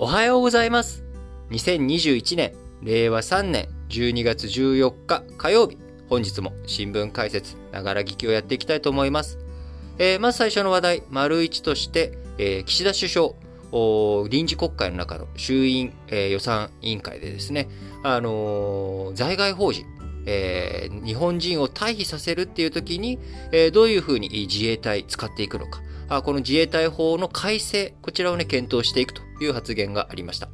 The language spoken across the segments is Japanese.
おはようございます。2021年、令和3年12月14日火曜日、本日も新聞解説、ながら聞きをやっていきたいと思います。えー、まず最初の話題、丸一として、えー、岸田首相、臨時国会の中の衆院、えー、予算委員会でですね、あのー、在外法人、えー、日本人を退避させるっていう時に、えー、どういうふうに自衛隊使っていくのか、この自衛隊法の改正、こちらをね、検討していくという発言がありました。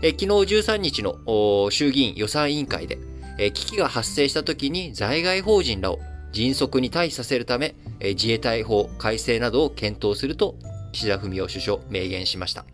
え昨日13日の衆議院予算委員会で、え危機が発生した時に在外法人らを迅速に退避させるため、え自衛隊法改正などを検討すると、岸田文雄首相明言しました。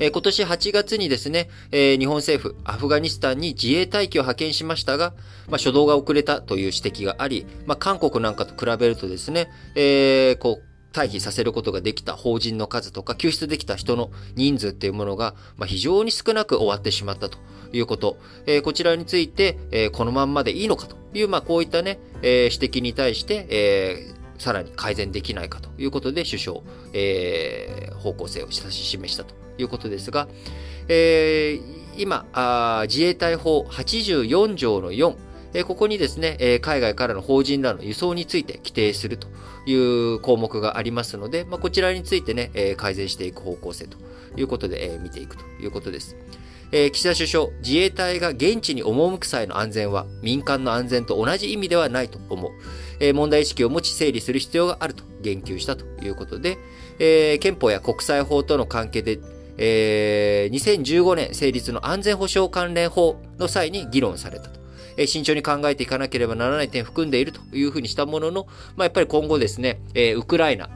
え今年8月にですね、え日本政府、アフガニスタンに自衛隊機を派遣しましたが、まあ、初動が遅れたという指摘があり、まあ、韓国なんかと比べるとですね、えー、こう、退避させることができた法人の数とか、救出できた人の人数っていうものが、ま、非常に少なく終わってしまったということ。え、こちらについて、え、このまんまでいいのかという、まあ、こういったね、え、指摘に対して、え、さらに改善できないかということで、首相、えー、方向性を指し示したということですが、えー、今あ、自衛隊法84条の4、えここにですね、え海外からの法人らの輸送について規定するという項目がありますので、まあ、こちらについてね、え改善していく方向性ということで、え見ていくということです。え岸田首相、自衛隊が現地に赴く際の安全は民間の安全と同じ意味ではないと思う。え問題意識を持ち整理する必要があると言及したということで、え憲法や国際法との関係で、え2015年成立の安全保障関連法の際に議論されたと。え慎重に考えていかなければならない点含んでいるというふうにしたものの、まあ、やっぱり今後ですね、えウクライナ、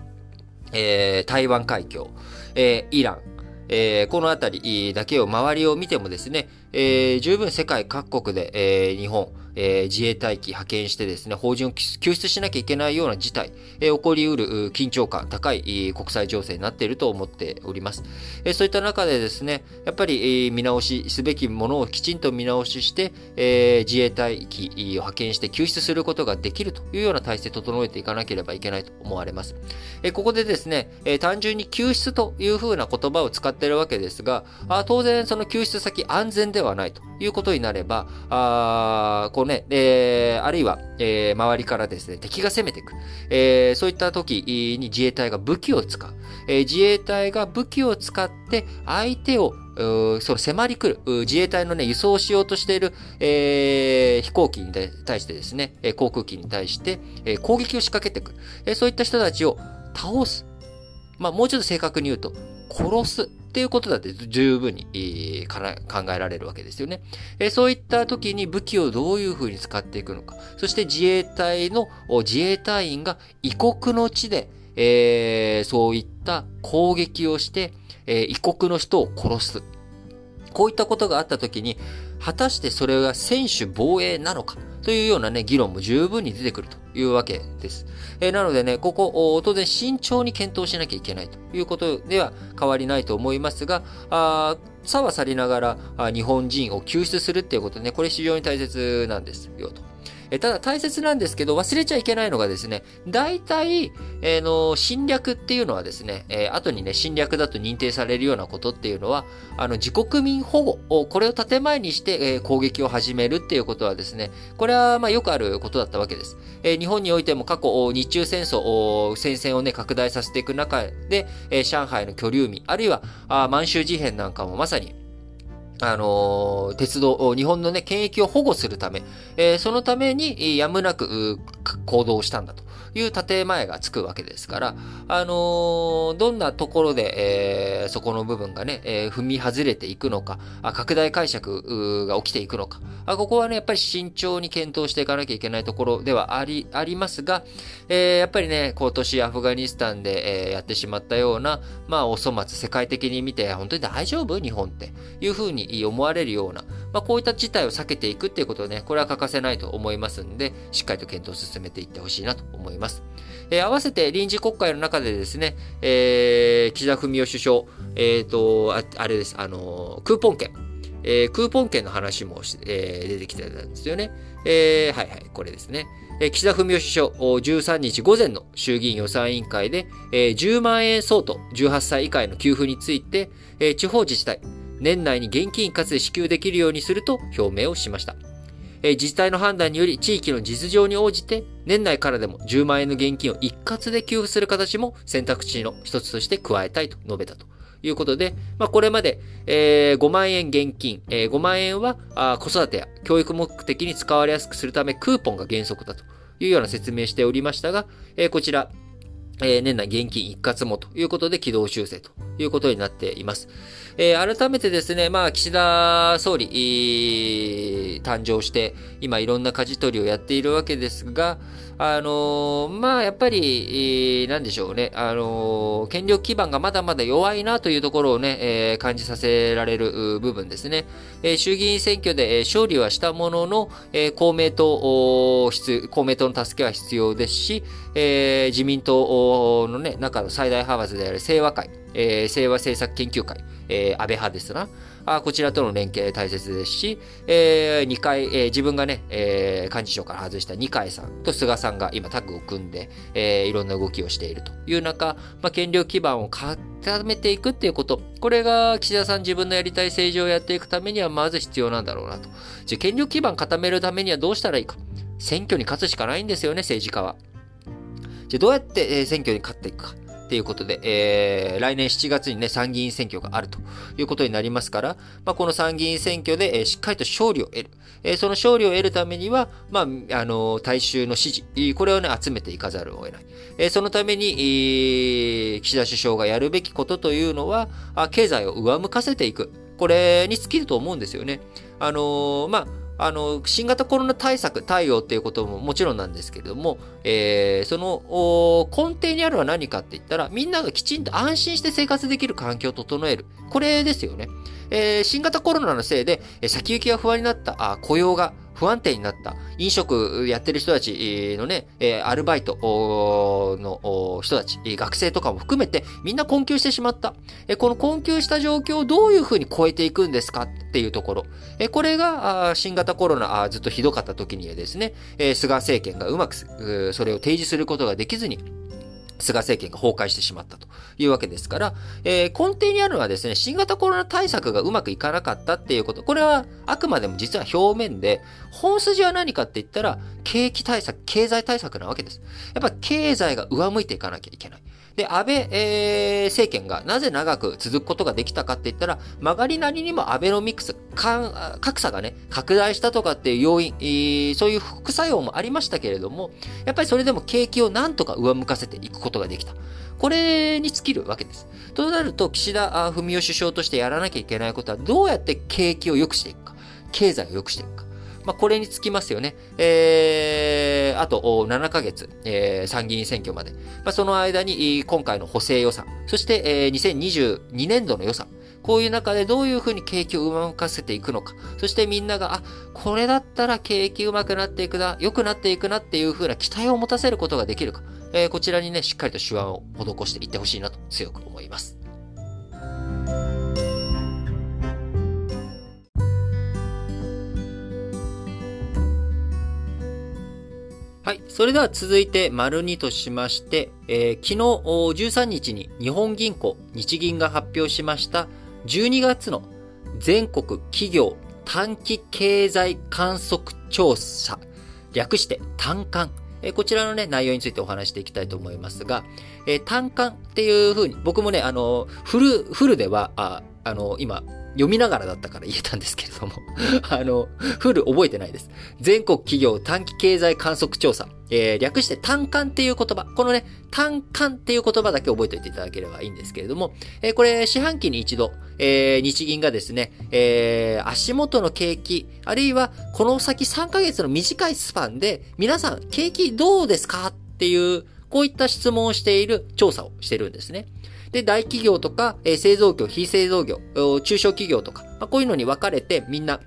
え台湾海峡、えイラン、え、このあたりだけを周りを見てもですね、え、十分世界各国で、え、日本、えー、自衛隊機派遣してですね、法人を救出しなきゃいけないような事態、えー、起こりうる緊張感、高い国際情勢になっていると思っております。えー、そういった中でですね、やっぱり、えー、見直しすべきものをきちんと見直しして、えー、自衛隊機を派遣して救出することができるというような体制を整えていかなければいけないと思われます。えー、ここでですね、えー、単純に救出というふうな言葉を使っているわけですが、あ当然その救出先安全ではないということになれば、あこうね、えー、あるいは、えー、周りからですね、敵が攻めていく。えー、そういった時に自衛隊が武器を使う。え、自衛隊が武器を使って相手をその迫り来る、自衛隊のね、輸送しようとしている、えー、飛行機に対してですね、航空機に対して、え、攻撃を仕掛けていく。え、そういった人たちを倒す。まあ、もうちょっと正確に言うと、殺すていうことだって十分に、えー、考えられるわけですよね、えー、そういった時に武器をどういうふうに使っていくのか。そして自衛隊の、自衛隊員が異国の地で、えー、そういった攻撃をして、え、異国の人を殺す。こういったことがあった時に、果たしてそれが専守防衛なのかというようなね、議論も十分に出てくるというわけです。えー、なのでね、ここ、当然慎重に検討しなきゃいけないということでは変わりないと思いますが、あ差は去りながら日本人を救出するっていうことね、これ非常に大切なんですよと。えただ大切なんですけど、忘れちゃいけないのがですね、大体、えー、の、侵略っていうのはですね、えー、後にね、侵略だと認定されるようなことっていうのは、あの、自国民保護を、これを建前にして、えー、攻撃を始めるっていうことはですね、これは、まあ、よくあることだったわけです。えー、日本においても過去、日中戦争、戦線をね、拡大させていく中で、え、上海の居留民、あるいは、あ満州事変なんかもまさに、あの、鉄道、日本のね、権益を保護するため、えー、そのためにやむなく行動したんだという建前がつくわけですから、あのー、どんなところで、えー、そこの部分がね、えー、踏み外れていくのか、あ拡大解釈が起きていくのかあ、ここはね、やっぱり慎重に検討していかなきゃいけないところではあり、ありますが、えー、やっぱりね、今年アフガニスタンで、えー、やってしまったような、まあ、お粗末、世界的に見て、本当に大丈夫？日本って。いうふうに思われるような、まあ、こういった事態を避けていくっていうことね、これは欠かせないと思いますんで、しっかりと検討を進めていってほしいなと思います。えー、合わせて臨時国会の中でですね、えー、岸田文雄首相、えっ、ー、とあ、あれです、あのクーポン券。えー、クーポン券の話も、えー、出てきてたんですよね。えー、はいはい、これですね。えー岸田文雄首相、13日午前の衆議院予算委員会で、10万円相当、18歳以下への給付について、地方自治体、年内に現金一括で支給できるようにすると表明をしました。自治体の判断により地域の実情に応じて年内からでも10万円の現金を一括で給付する形も選択肢の一つとして加えたいと述べたということで、まあ、これまで、えー、5万円現金、えー、5万円はあ子育てや教育目的に使われやすくするためクーポンが原則だというような説明しておりましたが、えー、こちら、えー、年内現金一括もということで軌道修正ということになっています。えー、改めてですね、まあ、岸田総理、誕生して、今いろんな舵取りをやっているわけですが、あのー、まあ、やっぱり、えー、なんでしょうね、あのー、権力基盤がまだまだ弱いなというところをね、えー、感じさせられる部分ですね。えー、衆議院選挙で、え、勝利はしたものの、えー、公明党、公明党の助けは必要ですし、えー、自民党のね、中の最大派閥である清和会、えー、清和政策研究会、えー、安倍派ですな。あこちらとの連携大切ですし、えー、二階、えー、自分がね、えー、幹事長から外した二階さんと菅さんが今タッグを組んで、えー、いろんな動きをしているという中、まあ、権力基盤を固めていくっていうこと、これが岸田さん自分のやりたい政治をやっていくためにはまず必要なんだろうなと。じゃ権力基盤固めるためにはどうしたらいいか。選挙に勝つしかないんですよね、政治家は。じゃどうやって選挙に勝っていくか。っていうことで、えー、来年7月にね、参議院選挙があるということになりますから、まあ、この参議院選挙で、えー、しっかりと勝利を得る。えー、その勝利を得るためには、まあ、あの、大衆の支持、これをね、集めていかざるを得ない。えー、そのために、えー、岸田首相がやるべきことというのは、あ経済を上向かせていく。これに尽きると思うんですよね。あのー、まあ、あの、新型コロナ対策、対応っていうことももちろんなんですけれども、えー、その根底にあるのは何かって言ったら、みんながきちんと安心して生活できる環境を整える。これですよね。えー、新型コロナのせいで、先行きが不安になった、あ雇用が不安定になった、飲食やってる人たちのね、アルバイトの人たち、学生とかも含めてみんな困窮してしまった。この困窮した状況をどういうふうに超えていくんですか？っていうところ。これが新型コロナずっとひどかった時にはですね、菅政権がうまくそれを提示することができずに、菅政権が崩壊してしまったというわけですから、えー、根底にあるのはですね、新型コロナ対策がうまくいかなかったっていうこと。これはあくまでも実は表面で、本筋は何かって言ったら、景気対策、経済対策なわけです。やっぱ経済が上向いていかなきゃいけない。で、安倍、えー、政権がなぜ長く続くことができたかって言ったら、曲がりなりにもアベノミクス、格差がね、拡大したとかっていう要因、えー、そういう副作用もありましたけれども、やっぱりそれでも景気をなんとか上向かせていくことができた。これに尽きるわけです。となると、岸田文雄首相としてやらなきゃいけないことは、どうやって景気を良くしていくか、経済を良くしていくか。まあ、これにつきますよね。えー、あと7ヶ月、えー、参議院選挙まで。まあ、その間に今回の補正予算、そして、えー、2022年度の予算、こういう中でどういうふうに景気を上向かせていくのか。そしてみんなが、あ、これだったら景気うまくなっていくな、良くなっていくなっていうふうな期待を持たせることができるか。えー、こちらにね、しっかりと手腕を施していってほしいなと強く思います。はい。それでは続いて、丸2としまして、えー、昨日13日に日本銀行、日銀が発表しました12月の全国企業短期経済観測調査、略して単観。えー、こちらのね、内容についてお話していきたいと思いますが、えー、単観っていうふうに、僕もね、あの、フル、フルでは、ああの、今、読みながらだったから言えたんですけれども あの、フル覚えてないです。全国企業短期経済観測調査。えー、略して単管っていう言葉。このね、単管っていう言葉だけ覚えておいていただければいいんですけれども、えー、これ、四半期に一度、えー、日銀がですね、えー、足元の景気、あるいは、この先3ヶ月の短いスパンで、皆さん、景気どうですか？っていう、こういった質問をしている調査をしてるんですね。で、大企業とか、え、製造業、非製造業、中小企業とか、まあ、こういうのに分かれてみんな、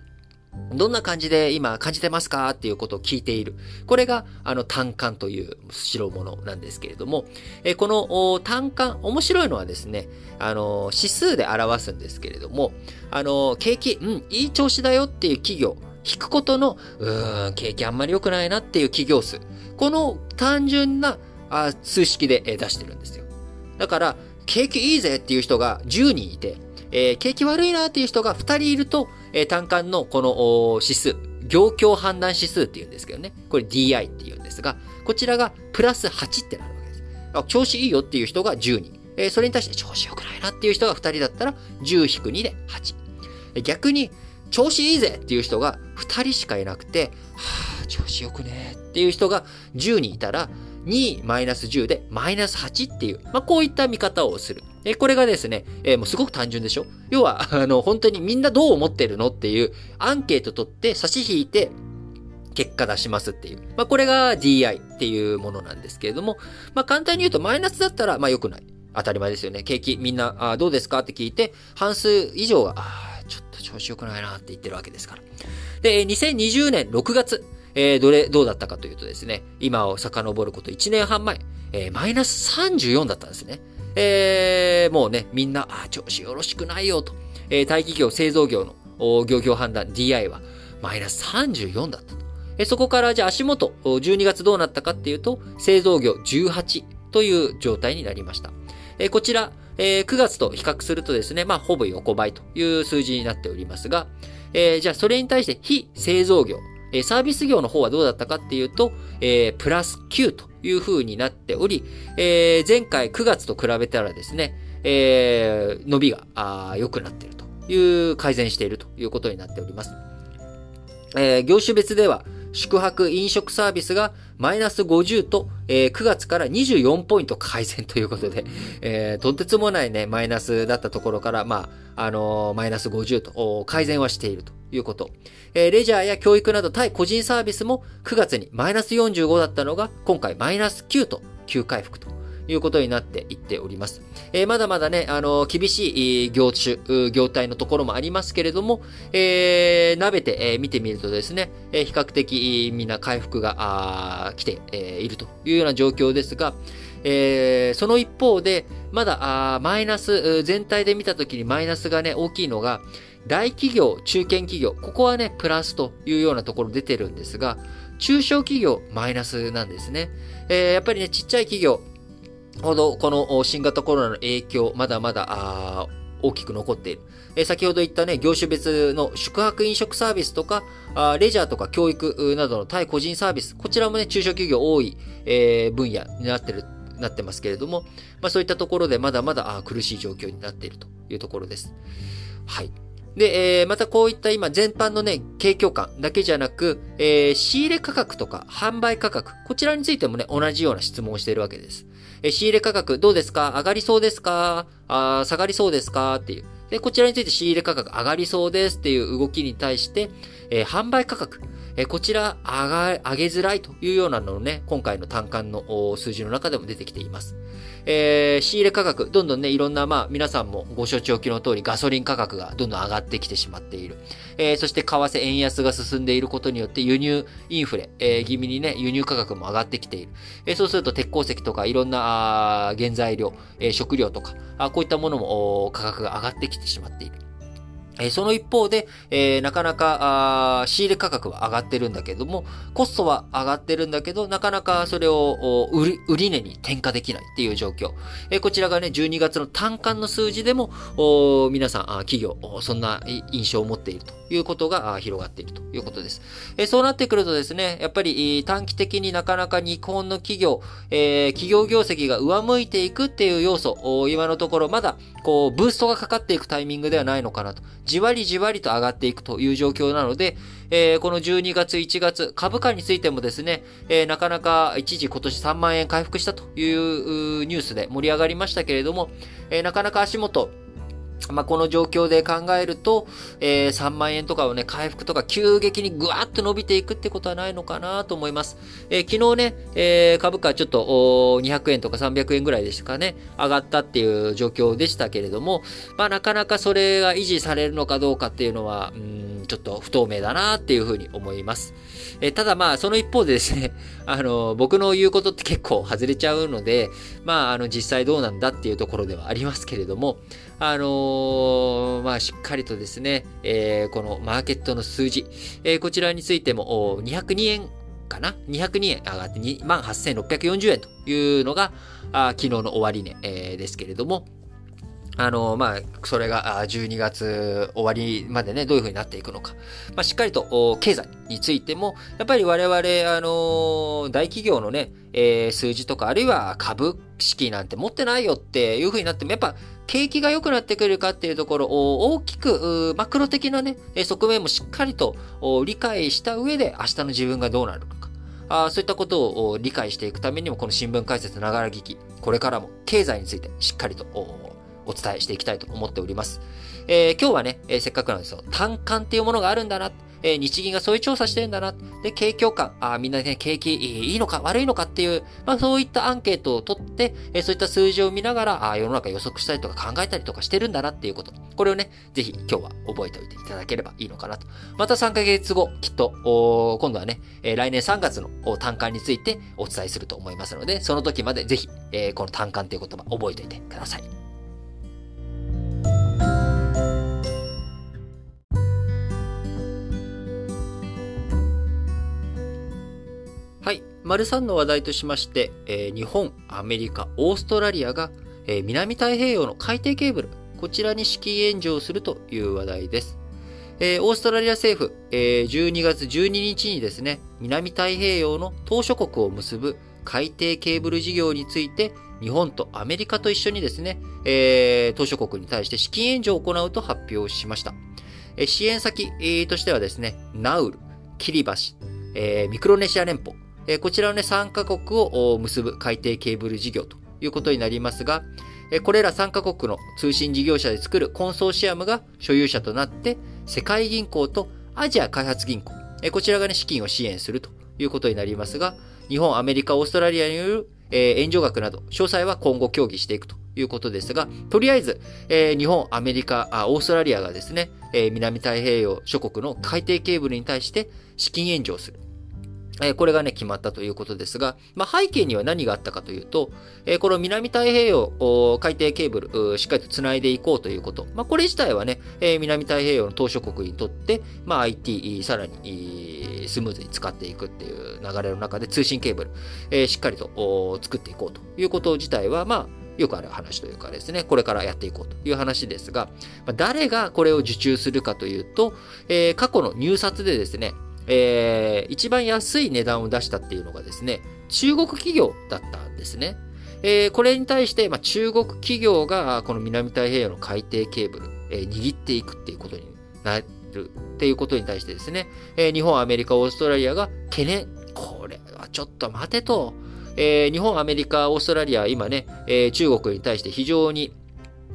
どんな感じで今感じてますか？っていうことを聞いている。これが、あの、単管という代物なんですけれども、えこの単管、面白いのはですね、あの、指数で表すんですけれども、あの、景気、うん、いい調子だよっていう企業、引くことの、うーん、景気あんまり良くないなっていう企業数。この単純なあ数式で出してるんですよ。だから、景気いいぜっていう人が10人いて、えー、景気悪いなっていう人が2人いると、えー、単価のこの指数、業況判断指数っていうんですけどね。これ DI っていうんですが、こちらがプラス8ってなるわけです。調子いいよっていう人が10人。えー、それに対して調子良くないなっていう人が2人だったら10-2で8。逆に、調子いいぜっていう人が2人しかいなくて、はぁ、調子よくねっていう人が10人いたら、2マイナス10でマイナス8っていう、まあ、こういった見方をする。え、これがですね、えー、もうすごく単純でしょ？要は、あの、本当にみんなどう思ってるのっていうアンケート取って差し引いて、結果出しますっていう。まあ、これが DI っていうものなんですけれども、まあ、簡単に言うとマイナスだったら、まあ、良くない。当たり前ですよね。景気、みんな、あどうですかって聞いて、半数以上が、あちょっと調子良くないなって言ってるわけですから。で、2020年6月、えー、どれ、どうだったかというとですね、今を遡ること1年半前、えー、マイナス34だったんですね。えー、もうね、みんな、あ、調子よろしくないよと。えー、大企業、製造業のお業業判断 DI はマイナス34だったと。えー、そこからじゃあ足元、12月どうなったかっていうと、製造業18という状態になりました。えー、こちら、えー、9月と比較するとですね、まあ、ほぼ横ばいという数字になっておりますが、えー、じゃあそれに対して非製造業、えサービス業の方はどうだったかっていうと、えー、プラス9という風になっており、えー、前回9月と比べたらですね、えー、伸びが良くなっているという、改善しているということになっております。えー、業種別では、宿泊飲食サービスがマイナス50と、えー、9月から24ポイント改善ということで、えー、とてつもないね、マイナスだったところから、まあ、あのー、マイナス50と改善はしているということ。えー、レジャーや教育など対個人サービスも9月にマイナス45だったのが、今回マイナス9と急回復ということになっていっております。えー、まだまだね、あのー、厳しい業種、業態のところもありますけれども、えー、舐めて、えー、見てみるとですね、え、比較的みんな回復が、来て、え、いるというような状況ですが、え、その一方で、まだ、あマイナス、全体で見たときにマイナスがね、大きいのが、大企業、中堅企業、ここはね、プラスというようなところ出てるんですが、中小企業、マイナスなんですね。えー、やっぱりね、ちっちゃい企業、ほど、この新型コロナの影響、まだまだ、あ大きく残っている。え先ほど言ったね、業種別の宿泊飲食サービスとか、あレジャーとか教育などの対個人サービス、こちらもね、中小企業多い、えー、分野になってる、なってますけれども、まあそういったところでまだまだあ苦しい状況になっているというところです。はい。で、えー、またこういった今全般のね、景況感だけじゃなく、えー、仕入れ価格とか販売価格、こちらについてもね、同じような質問をしているわけです。えー、仕入れ価格どうですか？上がりそうですか？あ下がりそうですか？っていう。で、こちらについて仕入れ価格上がりそうですっていう動きに対して、えー、販売価格、えー、こちら上が、上げづらいというようなのをね、今回の単管の数字の中でも出てきています。えー、仕入れ価格、どんどんね、いろんな、まあ、皆さんもご承知おきの通り、ガソリン価格がどんどん上がってきてしまっている。えー、そして、為替円安が進んでいることによって、輸入インフレ、えー、気味にね、輸入価格も上がってきている。えー、そうすると、鉄鉱石とか、いろんな、あ原材料、えー、食料とか、あこういったものも価格が上がってきてしまっている。えその一方で、えー、なかなか仕入れ価格は上がってるんだけども、コストは上がってるんだけど、なかなかそれを売り売値に転嫁できないっていう状況。えー、こちらがね、12月の単管の数字でも、皆さん、企業、そんな印象を持っているということが広がっているということです。えー、そうなってくるとですね、やっぱり短期的になかなか日本の企業、え、企業業績が上向いていくっていう要素、今のところまだ、こう、ブーストがかかっていくタイミングではないのかなと。じわりじわりと上がっていくという状況なので、えー、この12月、1月、株価についてもですね、えー、なかなか一時今年3万円回復したというニュースで盛り上がりましたけれども、えー、なかなか足元、まあ、この状況で考えると、えー、3万円とかをね、回復とか急激にぐわっと伸びていくってことはないのかなと思います。えー、昨日ね、えー、株価ちょっと200円とか300円ぐらいでしたかね、上がったっていう状況でしたけれども、まあ、なかなかそれが維持されるのかどうかっていうのは、うんちょっと不透明だなっていうふうに思います。えただまあ、その一方でですね、あの、僕の言うことって結構外れちゃうので、まあ、あの、実際どうなんだっていうところではありますけれども、あのー、まあ、しっかりとですね、えー、このマーケットの数字、えー、こちらについても、202円かな ?202 円上がって28,640円というのが、あ昨日の終値、えー、ですけれども、あの、まあ、それが12月終わりまでね、どういうふうになっていくのか。まあ、しっかりと経済についても、やっぱり我々、あの、大企業のね、えー、数字とか、あるいは株式なんて持ってないよっていうふうになっても、やっぱ景気が良くなってくるかっていうところを大きく、マクロ的なね、側面もしっかりと理解した上で、明日の自分がどうなるのか。あそういったことを理解していくためにも、この新聞解説ながら聞き、これからも経済についてしっかりとお伝えしていきたいと思っております。えー、今日はね、えー、せっかくなんですよ。単管っていうものがあるんだな。えー、日銀がそういう調査してるんだな。で、景況感、あみんなね、景気いいのか悪いのかっていう、まあそういったアンケートを取って、えー、そういった数字を見ながら、あ世の中予測したりとか考えたりとかしてるんだなっていうこと。これをね、ぜひ今日は覚えておいていただければいいのかなと。また3ヶ月後、きっと、今度はね、えー、来年3月の単管についてお伝えすると思いますので、その時までぜひ、えー、この単管っていう言葉覚えておいてください。はい。丸3の話題としまして、えー、日本、アメリカ、オーストラリアが、えー、南太平洋の海底ケーブル、こちらに資金援助をするという話題です。えー、オーストラリア政府、えー、12月12日にですね、南太平洋の島諸国を結ぶ海底ケーブル事業について、日本とアメリカと一緒にですね、えー、島諸国に対して資金援助を行うと発表しました。えー、支援先、としてはですね、ナウル、キリバシ、えー、ミクロネシア連邦、えこちらのね、3カ国を結ぶ海底ケーブル事業ということになりますが、えこれら3カ国の通信事業者で作るコンソーシアムが所有者となって、世界銀行とアジア開発銀行、えこちらがね、資金を支援するということになりますが、日本、アメリカ、オーストラリアによる、え援助額など、詳細は今後協議していくということですが、とりあえず、え日本、アメリカあ、オーストラリアがですね、え南太平洋諸国の海底ケーブルに対して資金援助をする。えこれがね、決まったということですが、まあ、背景には何があったかというと、えこの南太平洋海底ケーブル、しっかりと繋いでいこうということ。まあ、これ自体はね、え南太平洋の島諸国にとって、まあ、IT、さらにスムーズに使っていくっていう流れの中で通信ケーブル、えしっかりと作っていこうということ自体は、まあ、よくある話というかですね、これからやっていこうという話ですが、誰がこれを受注するかというと、え過去の入札でですね、えー、一番安い値段を出したっていうのがですね、中国企業だったんですね。えー、これに対して、まあ、中国企業がこの南太平洋の海底ケーブル、えー、握っていくっていうことになるっていうことに対してですね、えー、日本、アメリカ、オーストラリアが懸念。これはちょっと待てと。えー、日本、アメリカ、オーストラリア、今ね、えー、中国に対して非常に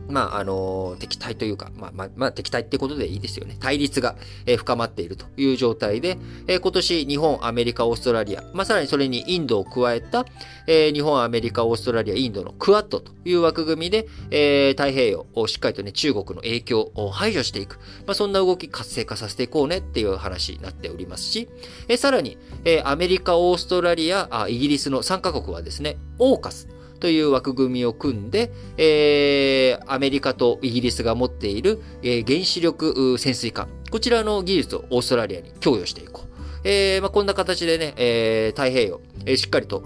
まあ、あの、敵対というか、まあ、まあ、まあ、敵対ってことでいいですよね。対立が、えー、深まっているという状態で、えー、今年、日本、アメリカ、オーストラリア、まあ、さらにそれにインドを加えた、えー、日本、アメリカ、オーストラリア、インドのクアッドという枠組みで、えー、太平洋をしっかりとね、中国の影響を排除していく。まあ、そんな動き活性化させていこうねっていう話になっておりますし、えー、さらに、えー、アメリカ、オーストラリア、あイギリスの3カ国はですね、オーカス、という枠組みを組んで、えー、アメリカとイギリスが持っている、えー、原子力潜水艦、こちらの技術をオーストラリアに供与していこう。えーまあ、こんな形でね、えー、太平洋、えー、しっかりと、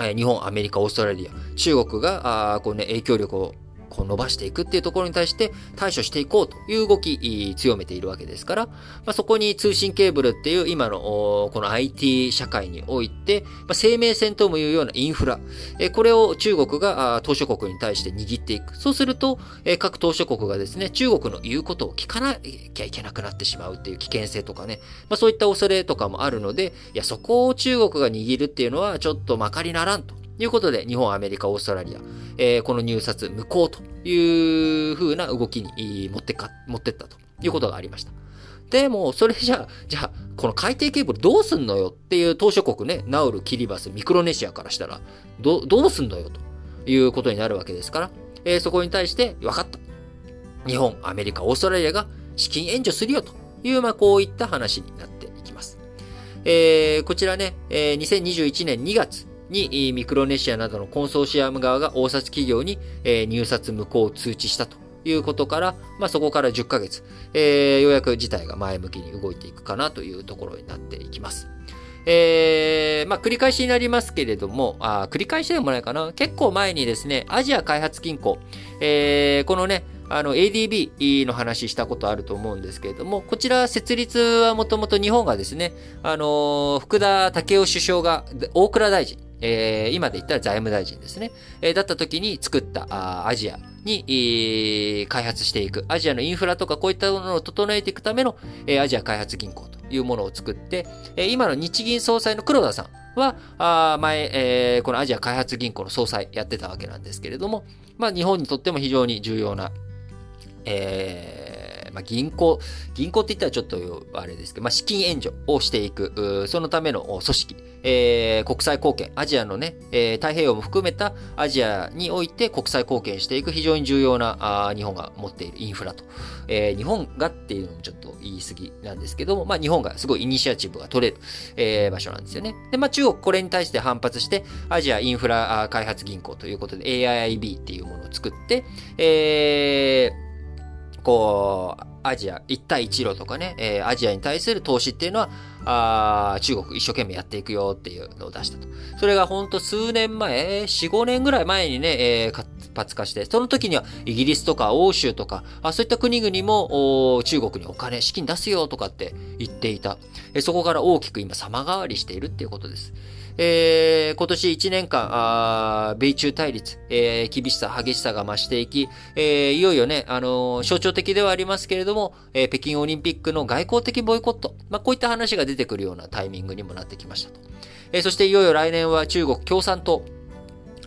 えー、日本、アメリカ、オーストラリア、中国が、あこうね、影響力をこう伸ばしていくっていうところに対して対処していこうという動き、強めているわけですから、まあ、そこに通信ケーブルっていう今のこの IT 社会において、まあ、生命線ともいうようなインフラ、これを中国が島諸国に対して握っていく。そうすると、各島諸国がですね、中国の言うことを聞かなきゃいけなくなってしまうっていう危険性とかね、まあ、そういった恐れとかもあるので、いや、そこを中国が握るっていうのはちょっとまかりならんと。ということで、日本、アメリカ、オーストラリア、えー、この入札無効という風な動きに持ってか、持ってったということがありました。でも、それじゃあ、じゃあ、この海底ケーブルどうすんのよっていう島諸国ね、ナウル、キリバス、ミクロネシアからしたら、ど、どうすんのよということになるわけですから、えー、そこに対して、分かった。日本、アメリカ、オーストラリアが資金援助するよという、まあ、こういった話になっていきます。えー、こちらね、えー、2021年2月にミクロネシアなどのコンソーシアム側が応札企業に、入札無効を通知したということから、まあ、そこから10ヶ月、えー、ようやく事態が前向きに動いていくかなというところになっていきます。えー、まあ、繰り返しになりますけれども、あ繰り返しでもないかな。結構前にですね、アジア開発銀行、えー、このね、あの、ADB の話したことあると思うんですけれども、こちら設立はもともと日本がですね、あの、福田武雄首相が、大倉大臣、えー、今で言ったら財務大臣ですね、えー、だった時に作ったあアジアに、えー、開発していく、アジアのインフラとかこういったものを整えていくための、えー、アジア開発銀行というものを作って、えー、今の日銀総裁の黒田さんは、あ前、えー、このアジア開発銀行の総裁やってたわけなんですけれども、まあ日本にとっても非常に重要な、えー、まあ、銀行、銀行って言ったらちょっとあれですけど、まあ、資金援助をしていく、そのための組織、えー、国際貢献、アジアのね、えー、太平洋も含めたアジアにおいて国際貢献していく非常に重要なあ日本が持っているインフラと。えー、日本がっていうのもちょっと言い過ぎなんですけども、まあ日本がすごいイニシアチブが取れる、えー、場所なんですよね。で、まあ中国これに対して反発して、アジアインフラ開発銀行ということで AIIB っていうものを作って、えー、こう、アジア、一帯一路とかね、えー、アジアに対する投資っていうのは、あ中国一生懸命やっていくよっていうのを出したと。それがほんと数年前、4、5年ぐらい前にね、えー、活発化して、その時にはイギリスとか欧州とか、あそういった国々も中国にお金、資金出すよとかって言っていた。えそこから大きく今様変わりしているっていうことです。えー、今年1年間、あ米中対立、えー、厳しさ、激しさが増していき、えー、いよいよね、あのー、象徴的ではありますけれども、えー、北京オリンピックの外交的ボイコット、まあ、こういった話が出てくるようなタイミングにもなってきましたと。えー、そしていよいよ来年は中国共産党、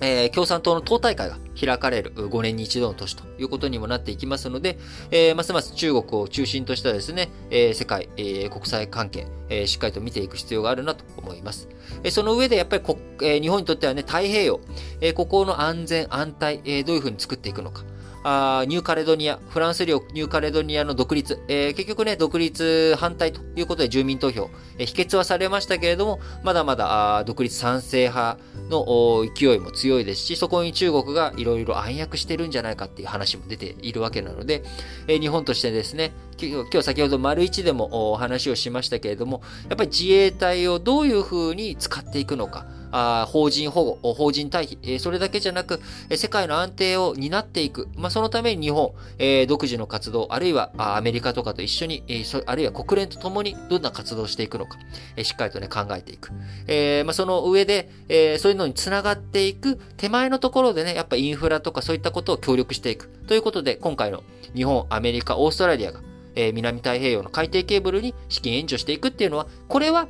えー、共産党の党大会が開かれる5年に一度の年ということにもなっていきますので、えー、ますます中国を中心としたですね、えー、世界、え、国際関係、え、しっかりと見ていく必要があるなと思います。え、その上でやっぱりこ、え、日本にとってはね、太平洋、え、ここの安全安泰、え、どういうふうに作っていくのか。あニューカレドニア、フランス領ニューカレドニアの独立、えー、結局ね、独立反対ということで住民投票、えー、否決はされましたけれども、まだまだあ独立賛成派の勢いも強いですし、そこに中国がいろいろ暗躍してるんじゃないかっていう話も出ているわけなので、え、日本としてですね、今日先ほど丸一でもお話をしましたけれども、やっぱり自衛隊をどういうふうに使っていくのか、あ法人保護、法人退避、えー、それだけじゃなく、えー、世界の安定を担っていく。まあ、そのために日本、えー、独自の活動、あるいはあアメリカとかと一緒に、えー、あるいは国連と共にどんな活動をしていくのか、えー、しっかりとね、考えていく。えー、まあ、その上で、えー、そういうのにつながっていく手前のところでね、やっぱインフラとかそういったことを協力していく。ということで、今回の日本、アメリカ、オーストラリアが、えー、南太平洋の海底ケーブルに資金援助していくっていうのは、これは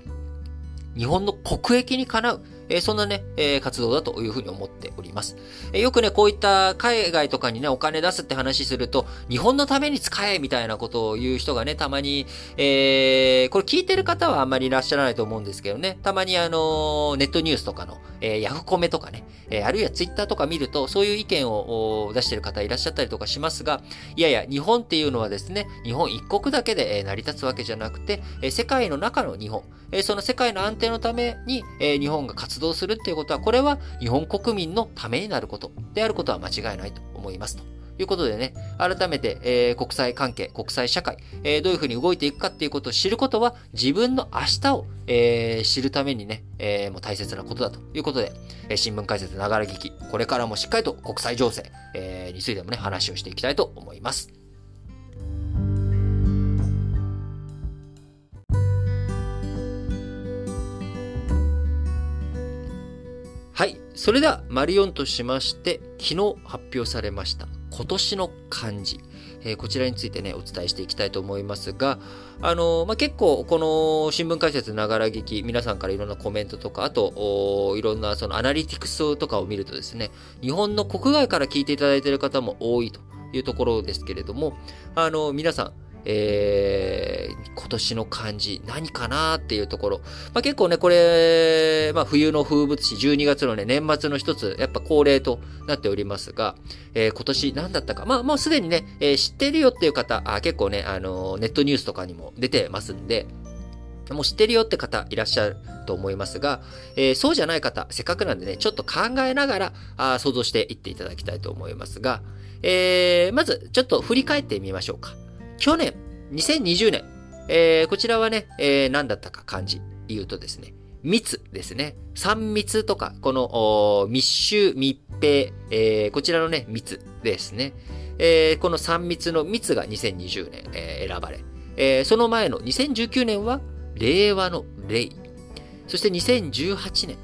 日本の国益にかなう、えそんなね、え活動だというふうに思っております。えよくね、こういった海外とかにね、お金出すって話すると、日本のために使えみたいなことを言う人がね、たまに、えー、これ聞いてる方はあんまりいらっしゃらないと思うんですけどね、たまにあのネットニュースとかの、えー、ヤフコメとかね、えー、あるいはツイッターとか見ると、そういう意見を出してる方いらっしゃったりとかしますが、いやいや、日本っていうのはですね、日本一国だけで成り立つわけじゃなくて、え世界の中の日本、えその世界の安定のためにえ日本が活動するっていうことは、これは日本国民のためになることであることは間違いないと思いますと。いうことでね、改めて、えー、国際関係、国際社会、えー、どういうふうに動いていくかっていうことを知ることは、自分の明日を、えー、知るためにね、えー、もう大切なことだということで、えー、新聞解説ながら聞き、これからもしっかりと国際情勢、えー、についてもね、話をしていきたいと思います。はい。それでは、マリオンとしまして、昨日発表されました、今年の漢字。えー、こちらについてね、お伝えしていきたいと思いますが、あのー、まあ、結構、この新聞解説ながら聞き、皆さんからいろんなコメントとか、あと、いろんなそのアナリティクスとかを見るとですね、日本の国外から聞いていただいている方も多いというところですけれども、あのー、皆さん、えー、今年の漢字何かなっていうところ。まあ、結構ね、これ、まあ、冬の風物詩、12月のね、年末の一つ、やっぱ恒例となっておりますが、えー、今年何だったか。まあ、もうすでにね、えー、知ってるよっていう方、あ結構ね、あのネットニュースとかにも出てますんで、もう知ってるよって方いらっしゃると思いますが、えー、そうじゃない方、せっかくなんでね、ちょっと考えながらあ想像していっていただきたいと思いますが、えー、まずちょっと振り返ってみましょうか。去年、2020年、えー、こちらはね、えー、何だったか漢字言うとですね、密ですね。三密とか、この密集、密閉、えー、こちらのね、密ですね。えー、この三密の密が2020年、えー、選ばれ、えー、その前の2019年は令和の令。そして2018年、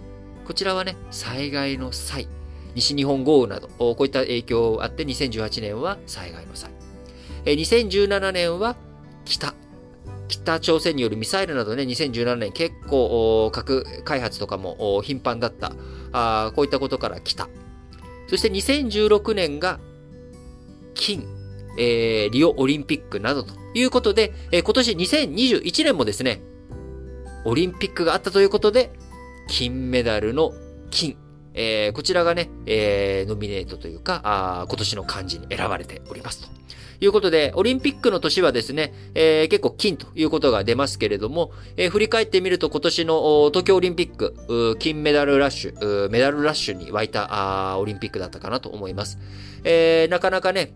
こちらはね、災害の際。西日本豪雨など、こういった影響あって2018年は災害の際。2017年は北。北朝鮮によるミサイルなどね、2017年結構核開発とかも頻繁だった。あこういったことから北。そして2016年が金、えー、リオオリンピックなどということで、えー、今年2021年もですね、オリンピックがあったということで、金メダルの金。えー、こちらがね、えー、ノミネートというか、あ今年の漢字に選ばれておりますと。いうことで、オリンピックの年はですね、えー、結構金ということが出ますけれども、えー、振り返ってみると今年の東京オリンピック、金メダルラッシュ、メダルラッシュに湧いたあオリンピックだったかなと思います。えー、なかなかね、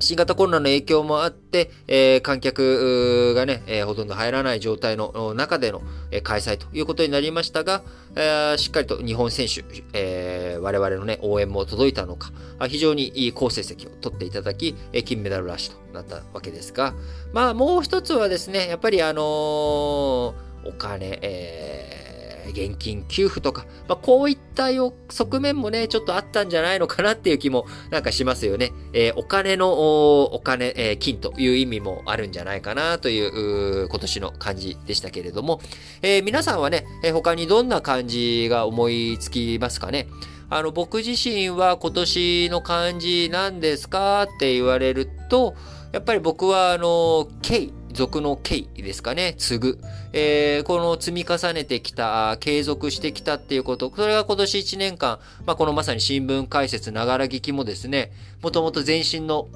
新型コロナの影響もあって、えー、観客がね、えー、ほとんど入らない状態の中での、え、開催ということになりましたが、え、しっかりと日本選手、え、我々のね、応援も届いたのか、非常にいい好成績を取っていただき、え金メダルラッシュとなったわけですが、まあもう一つはですね、やっぱりあの、お金、えー現金給付とか、まあ、こういった側面もね、ちょっとあったんじゃないのかなっていう気もなんかしますよね。えー、お金のお金、えー、金という意味もあるんじゃないかなという今年の感じでしたけれども、えー、皆さんはね、え他にどんな感じが思いつきますかね？あの、僕自身は今年の漢字何ですか？って言われると、やっぱり僕はあの、K、族の刑ですかね、継ぐ。えー、この積み重ねてきた、継続してきたっていうこと、それが今年1年間、まあ、このまさに新聞解説、ながら聞きもですね、もともと前身の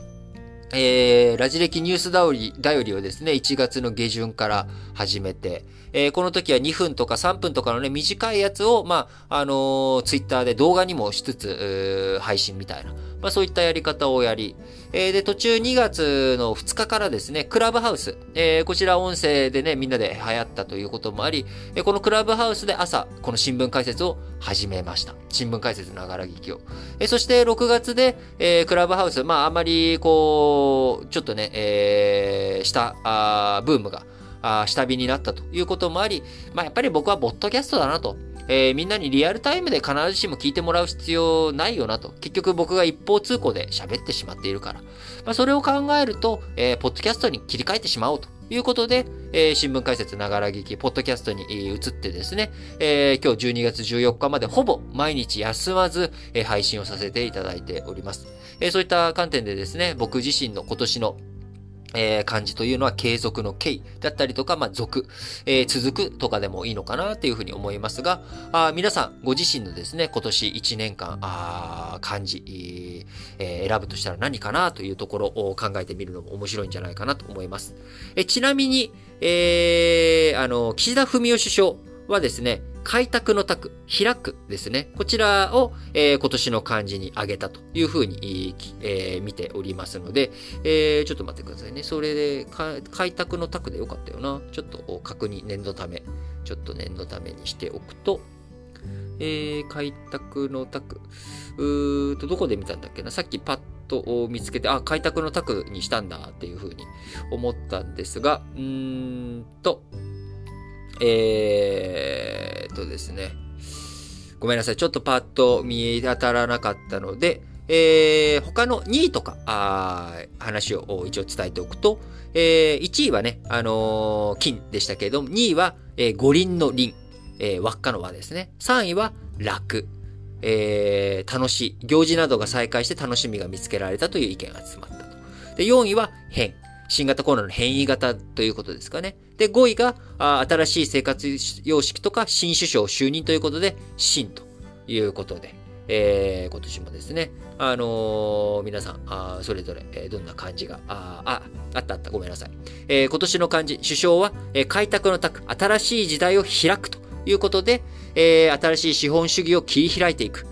えー、ラジ歴ニュースだより、だよりをですね、1月の下旬から始めて、えー、この時は2分とか3分とかのね、短いやつを、まあ、あのー、ツイッターで動画にもしつつ、配信みたいな、まあ、そういったやり方をやり、えー、で、途中2月の2日からですね、クラブハウス、えー、こちら音声でね、みんなで流行ったということもあり、えー、このクラブハウスで朝、この新聞解説を始めました。新聞解説ながら聞きを。え、そして6月で、え、クラブハウス、まあ、あまり、こう、ちょっとね、えー、したあブームが、あ下火になったということもあり、まあ、やっぱり僕はボットキャストだなと。えー、みんなにリアルタイムで必ずしも聞いてもらう必要ないよなと。結局僕が一方通行で喋ってしまっているから。まあ、それを考えると、えー、ポッドキャストに切り替えてしまおうということで、えー、新聞解説ながら聞き、ポッドキャストに移ってですね、えー、今日12月14日までほぼ毎日休まず、えー、配信をさせていただいております。えー、そういった観点でですね、僕自身の今年のえー、漢字というのは継続の継だったりとか、まあ、続、えー、続くとかでもいいのかなっていうふうに思いますが、あ皆さんご自身のですね、今年1年間、あ漢字、えー、選ぶとしたら何かなというところを考えてみるのも面白いんじゃないかなと思います。えちなみに、えー、あの、岸田文雄首相はですね、開拓の拓、開くですね。こちらを、えー、今年の漢字に挙げたというふうに、えー、見ておりますので、えー、ちょっと待ってくださいね。それで、開拓の拓でよかったよな。ちょっと確認、念のため、ちょっと念のためにしておくと、えー、開拓の拓。うーと、どこで見たんだっけなさっきパッと見つけて、あ、開拓の拓にしたんだっていうふうに思ったんですが、うーんと、えー、とですね。ごめんなさい。ちょっとパッと見当たらなかったので、えー、他の2位とか、あ話を一応伝えておくと、えー、1位はね、あのー、金でしたけれども、2位は、えー、五輪の輪、えー、輪っかの輪ですね。3位は楽、えー、楽しい、行事などが再開して楽しみが見つけられたという意見が集まったと。で、4位は変、新型コロナの変異型ということですかね。で、5位が、新しい生活様式とか新首相就任ということで、新ということで、えー、今年もですね、あのー、皆さん、あそれぞれ、えー、どんな漢字が、あ、あ、あったあった、ごめんなさい。えー、今年の漢字、首相は、えー、開拓の拓、新しい時代を開くということで、えー、新しい資本主義を切り開いていく。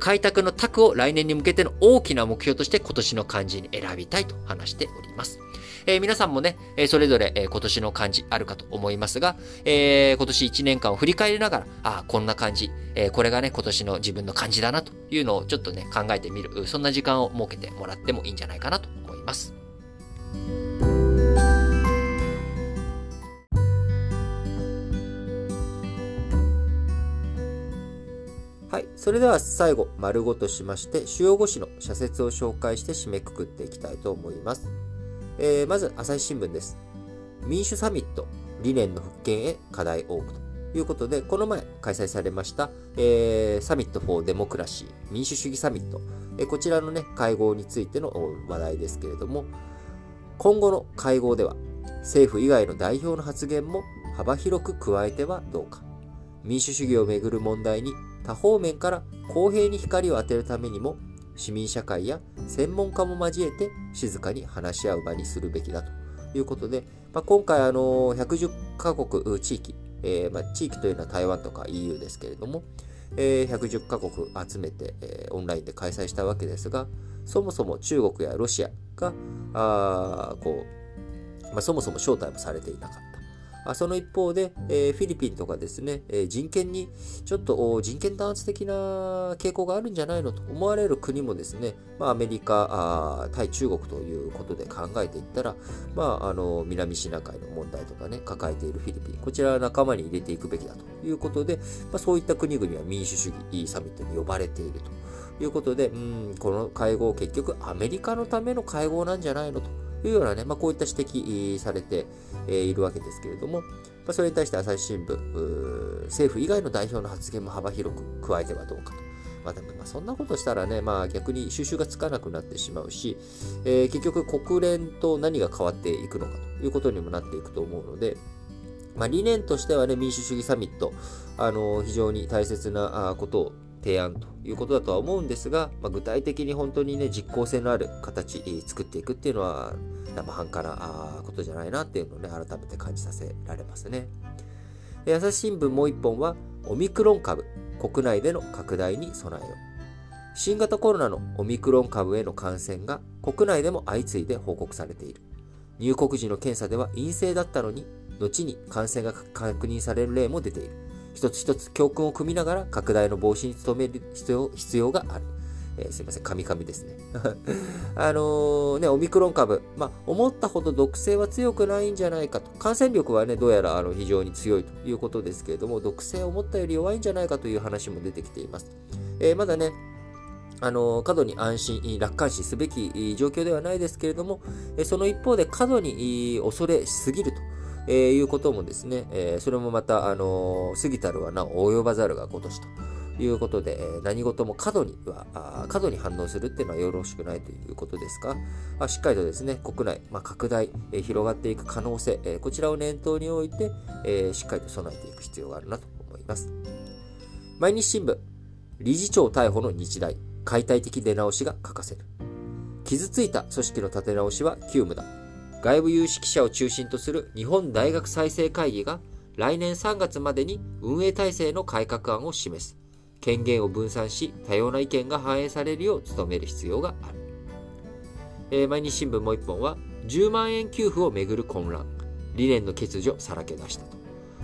開拓の拓を来年に向けての大きな目標として今年の漢字に選びたいと話しております。えー、皆さんもね、えそれぞれ、え今年の漢字あるかと思いますが、え、今年1年間を振り返りながら、あこんな感じ、え、これがね、今年の自分の漢字だなというのをちょっとね、考えてみる、そんな時間を設けてもらってもいいんじゃないかなと思います。はい。それでは最後、丸ごとしまして、主要語詞の社説を紹介して締めくくっていきたいと思います。えー、まず、朝日新聞です。民主サミット、理念の復権へ課題多くということで、この前開催されました、えー、 Summit for Democracy、民主主義サミット、えー、こちらのね、会合についての話題ですけれども、今後の会合では、政府以外の代表の発言も幅広く加えてはどうか。民主主義をめぐる問題に多方面から公平に光を当てるためにも市民社会や専門家も交えて静かに話し合う場にするべきだということで、まあ、今回あの110カ国地域、えー、まあ、地域というのは台湾とか EU ですけれども、えー、110カ国集めて、えー、オンラインで開催したわけですが、そもそも中国やロシアが、あこうまあ、そもそも招待もされていなかった。あその一方で、え、フィリピンとかですね、え、人権にちょっと人権弾圧的な傾向があるんじゃないのと思われる国もですね、まあ、アメリカ、対中国ということで考えていったら、まあ、あの南シナ海の問題とかね、抱えているフィリピン、こちらは仲間に入れていくべきだということで、まあ、そういった国々は民主主義サミットに呼ばれているということで、うん、この会合結局アメリカのための会合なんじゃないのというようなね、まあ、こういった指摘されているわけですけれども、まあ、それに対して朝日新聞、政府以外の代表の発言も幅広く加えてはどうかと。まあ、でもまあそんなことしたらね、まあ、逆に収集がつかなくなってしまうし、えー、結局国連と何が変わっていくのかということにもなっていくと思うので、まあ、理念としてはね、民主主義サミット、あの非常に大切なことを提案ということだとは思うんですが、まあ、具体的に本当にね、実効性のある形、作っていくっていうのは、生半可なことじゃないなっていうのをね、改めて感じさせられますね。朝日新聞もう一本は、オミクロン株、国内での拡大に備えよう。新型コロナのオミクロン株への感染が国内でも相次いで報告されている。入国時の検査では陰性だったのに、後に感染が確認される例も出ている。一つ一つ教訓を組みながら拡大の防止に努める必要必要がある。えー、すいません、カミカミですね。あの、ね、オミクロン株、まあ、思ったほど毒性は強くないんじゃないかと。感染力はね、どうやらあの非常に強いということですけれども、毒性を思ったより弱いんじゃないかという話も出てきています。えー、まだね、あの、過度に安心、楽観視すべき状況ではないですけれども、その一方で過度に恐れすぎると。えー、いうこともですね、えー、それもまた、あの過ぎたるはなお及ばざるが如しと。いうことで、え何事も過度には、過度に反応するっていうのはよろしくないということですが、あしっかりとですね、国内、まあ、拡大、え広がっていく可能性、えこちらを念頭に置いて、えしっかりと備えていく必要があるなと思います。毎日新聞、理事長逮捕の日大、解体的出直しが欠かせる。傷ついた組織の立て直しは急務だ。外部有識者を中心とする日本大学再生会議が来年3月までに運営体制の改革案を示す。権限を分散し、多様な意見が反映されるよう努める必要がある。えー、毎日新聞もう一本は、10万円給付をめぐる混乱、理念の欠如さらけ出したと。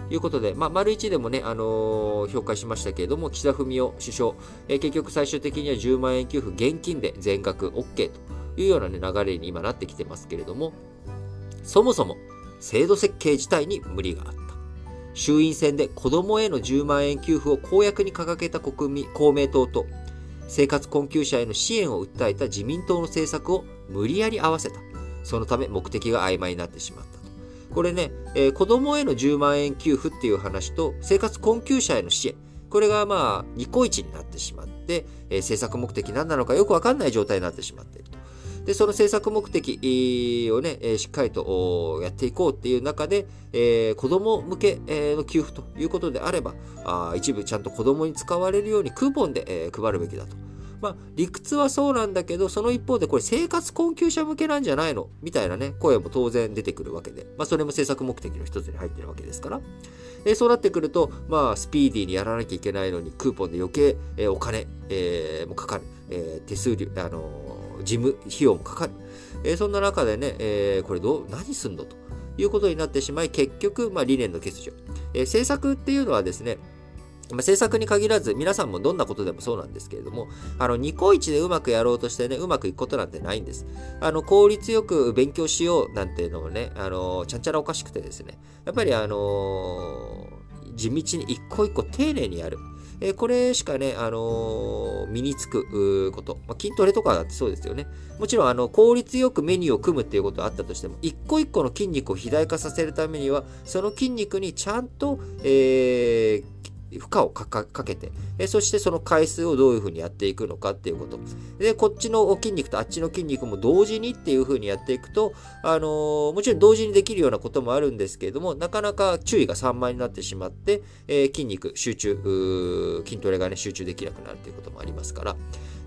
いうことで、まあ、丸一でもね、あのー、評価しましたけれども、岸田文雄首相、えー、結局最終的には10万円給付現金で全額 OK というような、ね、流れに今なってきてますけれども、そもそも制度設計自体に無理があった。衆院選で子供への10万円給付を公約に掲げた国民公明党と、生活困窮者への支援を訴えた自民党の政策を無理やり合わせた。そのため目的が曖昧になってしまったと。これね、えー、子供への10万円給付っていう話と、生活困窮者への支援。これがまあ、ニコイチになってしまって、えー、政策目的何なのかよくわかんない状態になってしまっている。で、その政策目的をね、しっかりとやっていこうっていう中で、えー、子供向けの給付ということであれば、あ一部ちゃんと子供に使われるようにクーポンで、配るべきだと。まあ、理屈はそうなんだけど、その一方でこれ生活困窮者向けなんじゃないの？みたいなね、声も当然出てくるわけで、まあ、それも政策目的の一つに入ってるわけですから。え、そうなってくると、まあ、スピーディーにやらなきゃいけないのに、クーポンで余計、え、お金、えー、もかかる。えー、手数料、あの事務費用もかかる。えー、そんな中でね、えー、これどう、何すんのということになってしまい、結局、まあ、理念の欠如。えー、政策っていうのはですね、ま、政策に限らず、皆さんもどんなことでもそうなんですけれども、あの、ニコイチでうまくやろうとしてね、うまくいくことなんてないんです。あの、効率よく勉強しようなんていうのもね、あの、ちゃんちゃらおかしくてですね、やっぱりあの地道に一個一個丁寧にやる。え、これしかね、あの、身につくこと。まあ、筋トレとかだってそうですよね。もちろん、あの、効率よくメニューを組むっていうことはあったとしても、一個一個の筋肉を肥大化させるためには、その筋肉にちゃんと、えー、負荷をかけて、えそしてその回数をどういうふうにやっていくのかっていうこと。で、こっちの筋肉とあっちの筋肉も同時にっていうふうにやっていくと、あのー、もちろん同時にできるようなこともあるんですけれども、なかなか注意が散漫になってしまって、えー、筋肉、集中、筋トレがね、集中できなくなるということもありますから、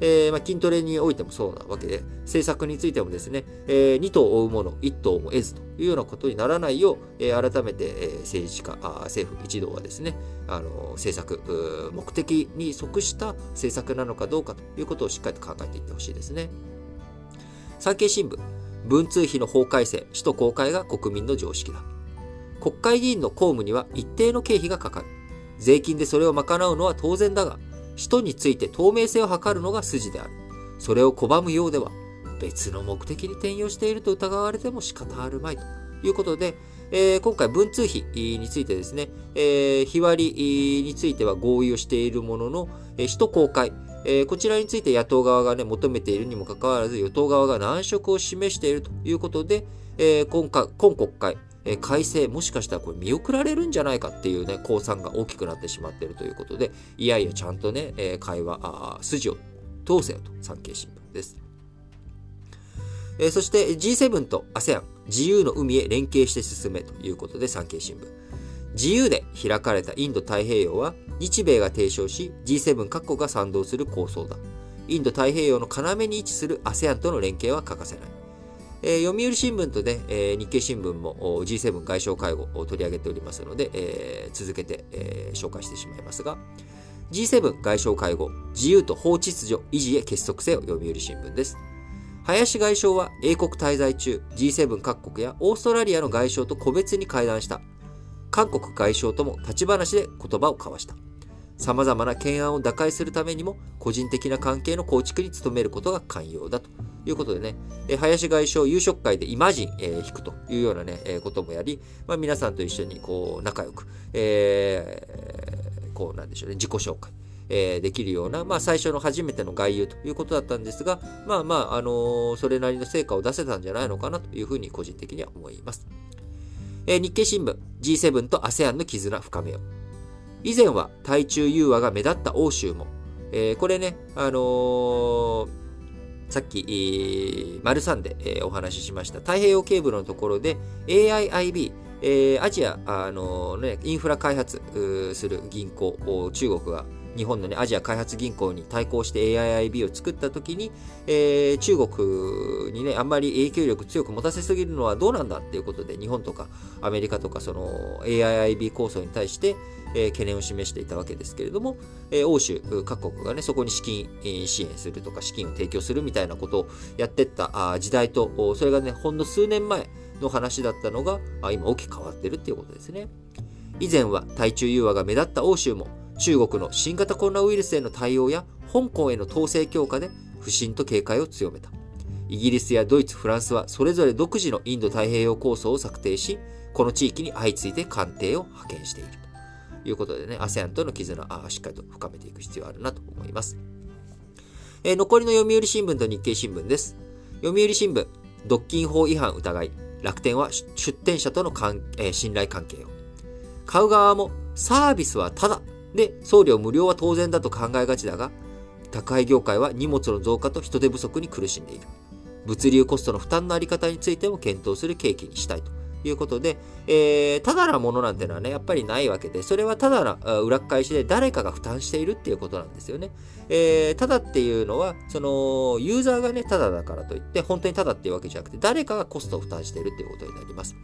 えー、まあ、筋トレにおいてもそうなわけで、政策についてもですね、えー、2頭追うもの、1頭も得ずというようなことにならないよう、えー、改めて、えー、政治家あ、政府一同はですね、あの政策、目的に即した政策なのかどうかということをしっかりと考えていってほしいですね。産経新聞、文通費の法改正、首都公開が国民の常識だ。国会議員の公務には一定の経費がかかる。税金でそれを賄うのは当然だが、使途について透明性を図るのが筋である。それを拒むようでは、別の目的に転用していると疑われても仕方あるまいということで、えー、今回文通費についてですね、えー、日割りについては合意をしているものの、えー、使途公開、えー、こちらについて野党側がね、求めているにもかかわらず、与党側が難色を示しているということで、えー、今回今国会、え改正、もしかしたらこれ見送られるんじゃないかっていうね、公算が大きくなってしまっているということで、いやいや、ちゃんとね、え会話、あ筋を通せよと、産経新聞です。えそして G7 と ASEAN、自由の海へ連携して進めということで、産経新聞。自由で開かれたインド太平洋は、日米が提唱し、G7 各国が賛同する構想だ。インド太平洋の要に位置する ASEAN との連携は欠かせない。えー、読売新聞とね、えー、日経新聞も G7 外相会合を取り上げておりますので、えー、続けて、え紹介してしまいますが、G7 外相会合、自由と法秩序維持へ結束せよ読売新聞です。林外相は英国滞在中、G7 各国やオーストラリアの外相と個別に会談した。韓国外相とも立ち話で言葉を交わした。様々な懸案を打開するためにも、個人的な関係の構築に努めることが寛容だということでね、え林外相夕食会でイマジン、えー、弾くというようなね、え、こともやり、まあ、皆さんと一緒にこう仲良く、えー、こうなんでしょうね、自己紹介。え、できるような、まあ、最初の初めての外遊ということだったんですが、まあまあ、あのー、それなりの成果を出せたんじゃないのかなというふうに個人的には思います。えー、日経新聞、G7 と ASEAN の絆深めよう。以前は対中融和が目立った欧州も、えー、これね、あのー、さっき、えー、丸3で、えー、お話ししました。太平洋ケーブルのところで AIIB、えー、アジア、あのー、ね、インフラ開発する銀行、中国が日本の、ね、アジア開発銀行に対抗して AIIB を作ったときに、えー、中国にね、あんまり影響力強く持たせすぎるのはどうなんだっていうことで、日本とかアメリカとかその AIIB 構想に対して、えー、懸念を示していたわけですけれども、えー、欧州各国がね、そこに資金、えー、支援するとか資金を提供するみたいなことをやってったあ時代と、それがね、ほんの数年前の話だったのが、あ今大きく変わってるっていうことですね。以前は対中融和が目立った欧州も、中国の新型コロナウイルスへの対応や香港への統制強化で不信と警戒を強めた。イギリスやドイツ、フランスはそれぞれ独自のインド太平洋構想を策定し、この地域に相次いで艦艇を派遣しているいうことでね、ASEAN との絆あしっかりと深めていく必要があるなと思います。えー、残りの読売新聞と日経新聞です。読売新聞、独禁法違反疑い、楽天は出店者とのえー、信頼関係を。買う側もサービスはただで、送料無料は当然だと考えがちだが、宅配業界は荷物の増加と人手不足に苦しんでいる。物流コストの負担のあり方についても検討する契機にしたいということで、えー、ただなものなんてのはね、やっぱりないわけで、それはただな裏返しで誰かが負担しているっていうことなんですよね。えー、ただっていうのは、その、ユーザーがね、ただだからといって、本当にただっていうわけじゃなくて、誰かがコストを負担しているっていうことになります。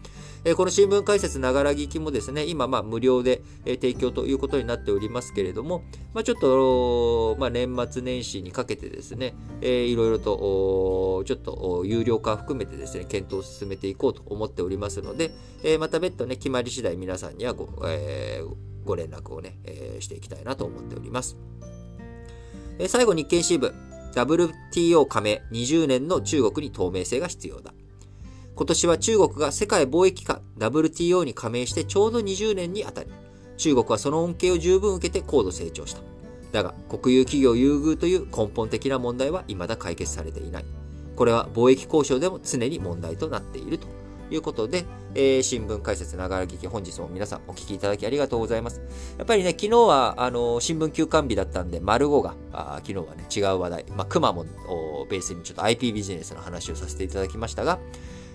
えー、この新聞解説ながら聞きもですね、今、まあ、無料で、え提供ということになっておりますけれども、まあ、ちょっと、まあ、年末年始にかけてですね、えー、いろいろと、ちょっと、有料化含めてですね、検討を進めていこうと思っておりますので、えー、また別途ね、決まり次第皆さんにはご、えー、ご連絡をね、えー、していきたいなと思っております。えー、最後、日経新聞。WTO 加盟20年の中国に透明性が必要だ。今年は中国が世界貿易機関 WTO に加盟してちょうど20年にあたり、中国はその恩恵を十分受けて高度成長した。だが、国有企業優遇という根本的な問題は未だ解決されていない。これは貿易交渉でも常に問題となっているということで、えー、新聞解説ながら聞き、本日も皆さんお聞きいただきありがとうございます。やっぱりね、昨日は、あの、新聞休館日だったんで、丸5が、あ昨日はね、違う話題、まあ、くまモンをベースにちょっと IP ビジネスの話をさせていただきましたが、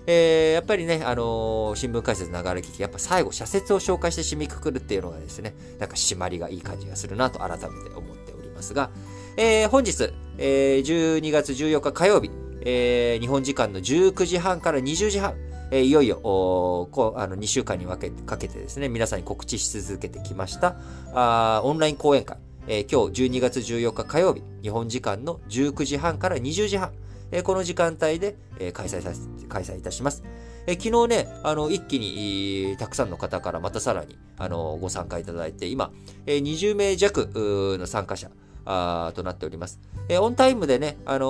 えー、やっぱりね、あのー、新聞解説ながら聞き、やっぱ最後、社説を紹介して締めくくるっていうのがですね、なんか締まりがいい感じがするなと改めて思っておりますが、えー、本日、えー、12月14日火曜日、えー、日本時間の19時半から20時半、えー、いよいよ、こあの2週間にけかけてですね、皆さんに告知し続けてきましたあオンライン講演会、えー、今日12月14日火曜日、日本時間の19時半から20時半、えー、この時間帯で、えー、開催さ開催いたします。え、昨日ね、あの、一気に、たくさんの方からまたさらに、あの、ご参加いただいて、今、え、20名弱の参加者、あとなっております。えー、オンタイムでね、あの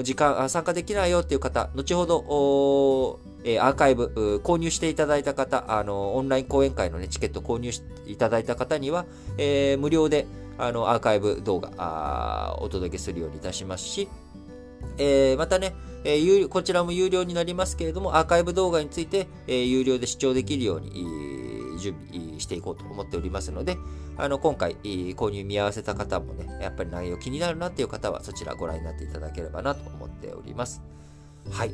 ー、時間参加できないよっていう方、後ほど、えアーカイブ、購入していただいた方、あの、オンライン講演会のね、チケット購入していただいた方には、え、無料で、あの、アーカイブ動画、あお届けするようにいたしますし、えー、またね、えー、こちらも有料になりますけれども、アーカイブ動画について、えー、有料で視聴できるように、準備していこうと思っておりますので、あの、今回、購入見合わせた方もね、やっぱり内容気になるなっていう方は、そちらご覧になっていただければなと思っております。はい。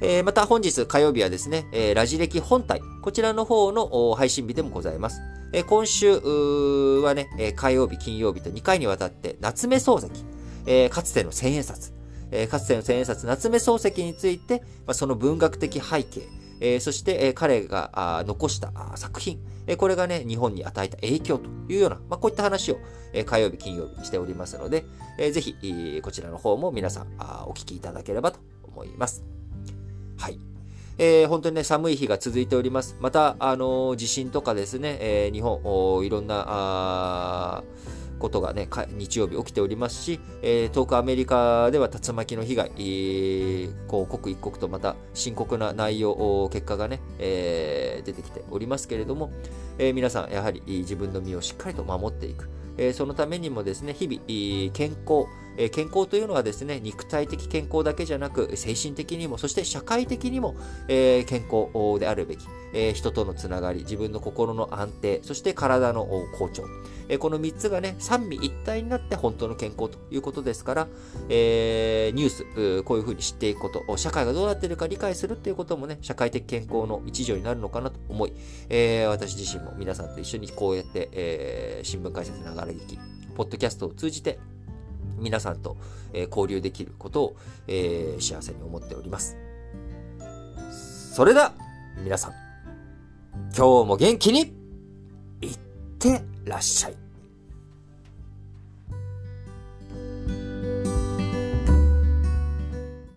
えー、また本日火曜日はですね、えー、ラジ歴本体、こちらの方の配信日でもございます。えー、今週はね、え火曜日、金曜日と2回にわたって夏目漱石、えかつての千円札、えかつての千円札夏目漱石について、まあ、その文学的背景、えそして、え彼が残した作品、えこれがね、日本に与えた影響というような、まあ、こういった話を、え火曜日、金曜日にしておりますので、えぜひ、こちらの方も皆さんあお聞きいただければと思います。はい。えー、本当にね、寒い日が続いております。また、あのー、地震とかですね、えー、日本、いろんな、ことがね、日曜日起きておりますし、えー、遠くアメリカでは竜巻の被害、えー、こう刻一刻とまた深刻な内容、結果がね、えー、出てきておりますけれども、えー、皆さん、やはり自分の身をしっかりと守っていく。えー、そのためにもですね、日々、健康、え健康というのはですね、肉体的健康だけじゃなく、精神的にも、そして社会的にも、え健康であるべき、え人とのつながり、自分の心の安定、そして体の好調。えこの3つがね、三位一体になって本当の健康ということですから、え、ニュース、こういうふうに知っていくこと、社会がどうなっているか理解するっていうこともね、社会的健康の一助になるのかなと思い、え、私自身も皆さんと一緒にこうやって、えー、新聞解説ながら聞き、ポッドキャストを通じて、皆さんと、え交流できることを、えー、幸せに思っております。それでは、皆さん、今日も元気に、いってらっしゃい。